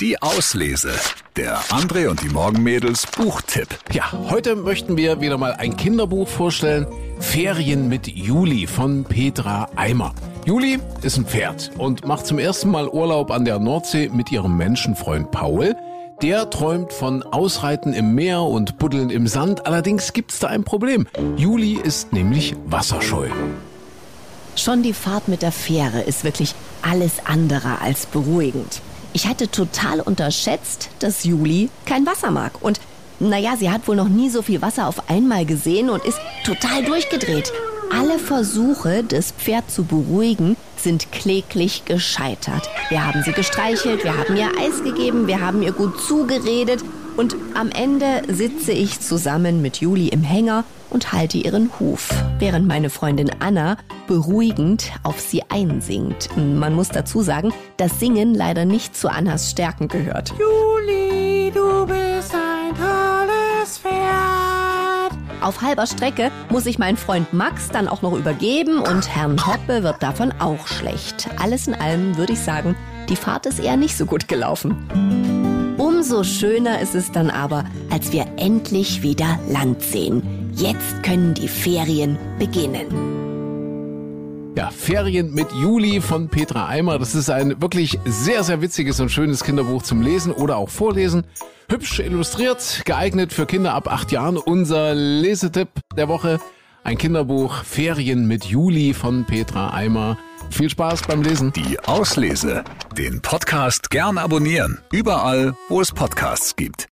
Die Auslese. Der André und die Morgenmädels Buchtipp. Ja, heute möchten wir wieder mal ein Kinderbuch vorstellen. Ferien mit Juli von Petra Eimer. Juli ist ein Pferd und macht zum ersten Mal Urlaub an der Nordsee mit ihrem Menschenfreund Paul. Der träumt von Ausreiten im Meer und Buddeln im Sand. Allerdings gibt's da ein Problem. Juli ist nämlich wasserscheu. Schon die Fahrt mit der Fähre ist wirklich alles andere als beruhigend. Ich hatte total unterschätzt, dass Juli kein Wasser mag. Und naja, sie hat wohl noch nie so viel Wasser auf einmal gesehen und ist total durchgedreht. Alle Versuche, das Pferd zu beruhigen, sind kläglich gescheitert. Wir haben sie gestreichelt, wir haben ihr Eis gegeben, wir haben ihr gut zugeredet und am Ende sitze ich zusammen mit Juli im Hänger und halte ihren Huf, während meine Freundin Anna beruhigend auf sie einsingt. Man muss dazu sagen, dass Singen leider nicht zu Annas Stärken gehört. Juli, du bist ein tolles Pferd. Auf halber Strecke muss ich meinen Freund Max dann auch noch übergeben und Herrn Hoppe wird davon auch schlecht. Alles in allem würde ich sagen, die Fahrt ist eher nicht so gut gelaufen. Umso schöner ist es dann aber, als wir endlich wieder Land sehen. Jetzt können die Ferien beginnen. Ja, Ferien mit Juli von Petra Eimer. Das ist ein wirklich sehr, sehr witziges und schönes Kinderbuch zum Lesen oder auch Vorlesen. Hübsch illustriert, geeignet für Kinder ab acht Jahren. Unser Lesetipp der Woche. Ein Kinderbuch Ferien mit Juli von Petra Eimer. Viel Spaß beim Lesen. Die Auslese. Den Podcast gern abonnieren. Überall, wo es Podcasts gibt.